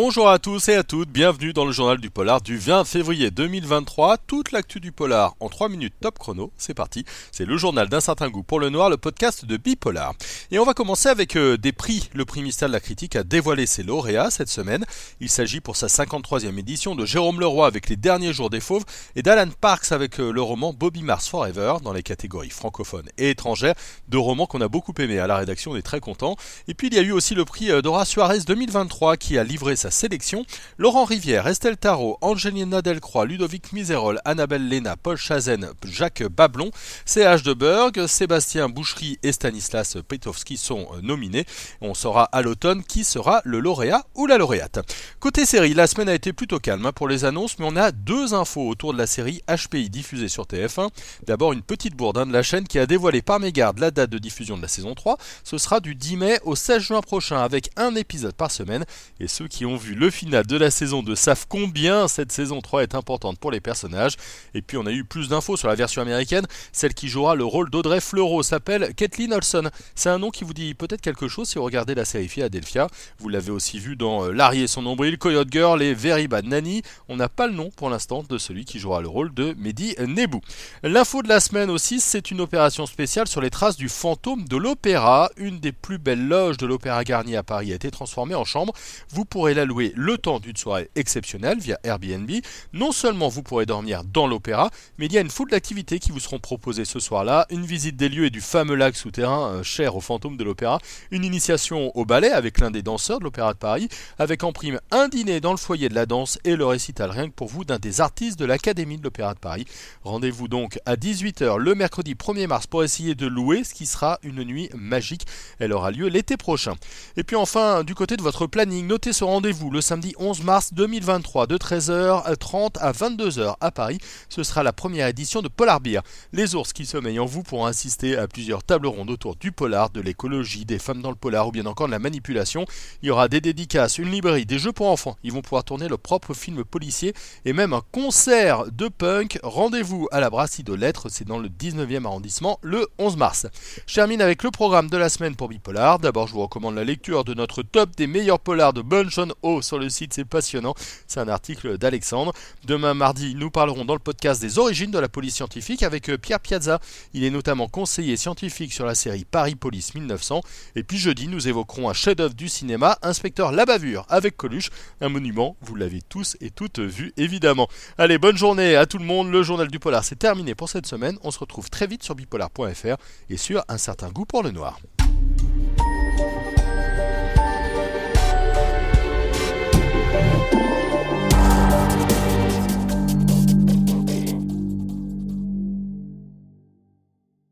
Bonjour à tous et à toutes, bienvenue dans le journal du polar du 20 février 2023. Toute l'actu du polar en 3 minutes top chrono, c'est parti. C'est le journal d'un certain goût pour le noir, le podcast de Bipolar. Et on va commencer avec euh, des prix. Le prix mystère de la critique a dévoilé ses lauréats cette semaine. Il s'agit pour sa 53e édition de Jérôme Leroy avec Les Derniers Jours des Fauves et d'Alan Parks avec euh, le roman Bobby Mars Forever dans les catégories francophones et étrangères. Deux romans qu'on a beaucoup aimés à la rédaction, on est très content. Et puis il y a eu aussi le prix euh, Dora Suarez 2023 qui a livré sa sélection. Laurent Rivière, Estelle Tarot, Angelina Delcroix, Ludovic Miserol, Annabelle Léna, Paul Chazen, Jacques Bablon, CH de Berg, Sébastien Bouchery et Stanislas Petowski sont euh, nominés. On saura à l'automne qui sera le lauréat ou la lauréate. Côté série, la semaine a été plutôt calme hein, pour les annonces, mais on a deux infos autour de la série HPI diffusée sur TF1. D'abord une petite bourde hein, de la chaîne qui a dévoilé par mégarde la date de diffusion de la saison 3. Ce sera du 10 mai au 16 juin prochain avec un épisode par semaine. Et ceux qui ont vu le final de la saison 2 savent combien cette saison 3 est importante pour les personnages. Et puis on a eu plus d'infos sur la version américaine. Celle qui jouera le rôle d'Audrey Fleurot s'appelle Kathleen Olson. C'est un nom qui vous dit peut-être quelque chose si vous regardez la série Philadelphia. Vous l'avez aussi vu dans euh, Larry et son nombril, Coyote Girl et Very Bad Nanny. On n'a pas le nom pour l'instant de celui qui jouera le rôle de Mehdi Nebou. L'info de la semaine aussi, c'est une opération spéciale sur les traces du fantôme de l'opéra. Une des plus belles loges de l'Opéra Garnier à Paris a été transformée en chambre. Vous pourrez la louer le temps d'une soirée exceptionnelle via Airbnb. Non seulement vous pourrez dormir dans l'opéra, mais il y a une foule d'activités qui vous seront proposées ce soir-là. Une visite des lieux et du fameux lac souterrain euh, cher au fantôme de l'opéra. Une initiation au ballet avec l'un des danseurs de l'Opéra de Paris. Avec en prime un dîner dans le foyer de la danse et le récital rien que pour vous d'un des artistes de l'Académie de l'Opéra de Paris. Rendez-vous donc à 18h le mercredi 1er mars pour essayer de louer ce qui sera une nuit magique. Elle aura lieu l'été prochain. Et puis enfin, du côté de votre planning, notez ce rendez-vous le samedi 11 mars 2023 de 13h30 à 22h à Paris. Ce sera la première édition de Polar Beer. Les ours qui sommeillent en vous pourront assister à plusieurs tables rondes autour du polar, de l'écologie, des femmes dans le polar ou bien encore de la manipulation. Il y aura des dédicaces, une librairie, des jeux pour enfants. Ils vont pouvoir tourner leur propre film policier et même un concert de punk. Rendez-vous à la brasserie de Lettres, c'est dans le 19e arrondissement le 11 mars. Je termine avec le programme de la semaine pour Bipolar. D'abord, je vous recommande la lecture de notre top des meilleurs polars de Bunchon O sur le site, c'est passionnant. C'est un article d'Alexandre. Demain mardi, nous parlerons dans le podcast des origines de la police scientifique avec euh, Pierre Piazza. Il est notamment conseiller scientifique sur la série Paris Police 1900. Et puis jeudi, nous évoquerons un chef-d'œuvre du cinéma, Inspecteur La Bavure avec Coluche, un monument, vous l'avez tous et toutes vu évidemment. Allez, bonne journée à tout le monde. Le journal du polar, c'est terminé pour cette semaine. On se retrouve très vite sur bipolar.fr et sur un certain goût pour le noir.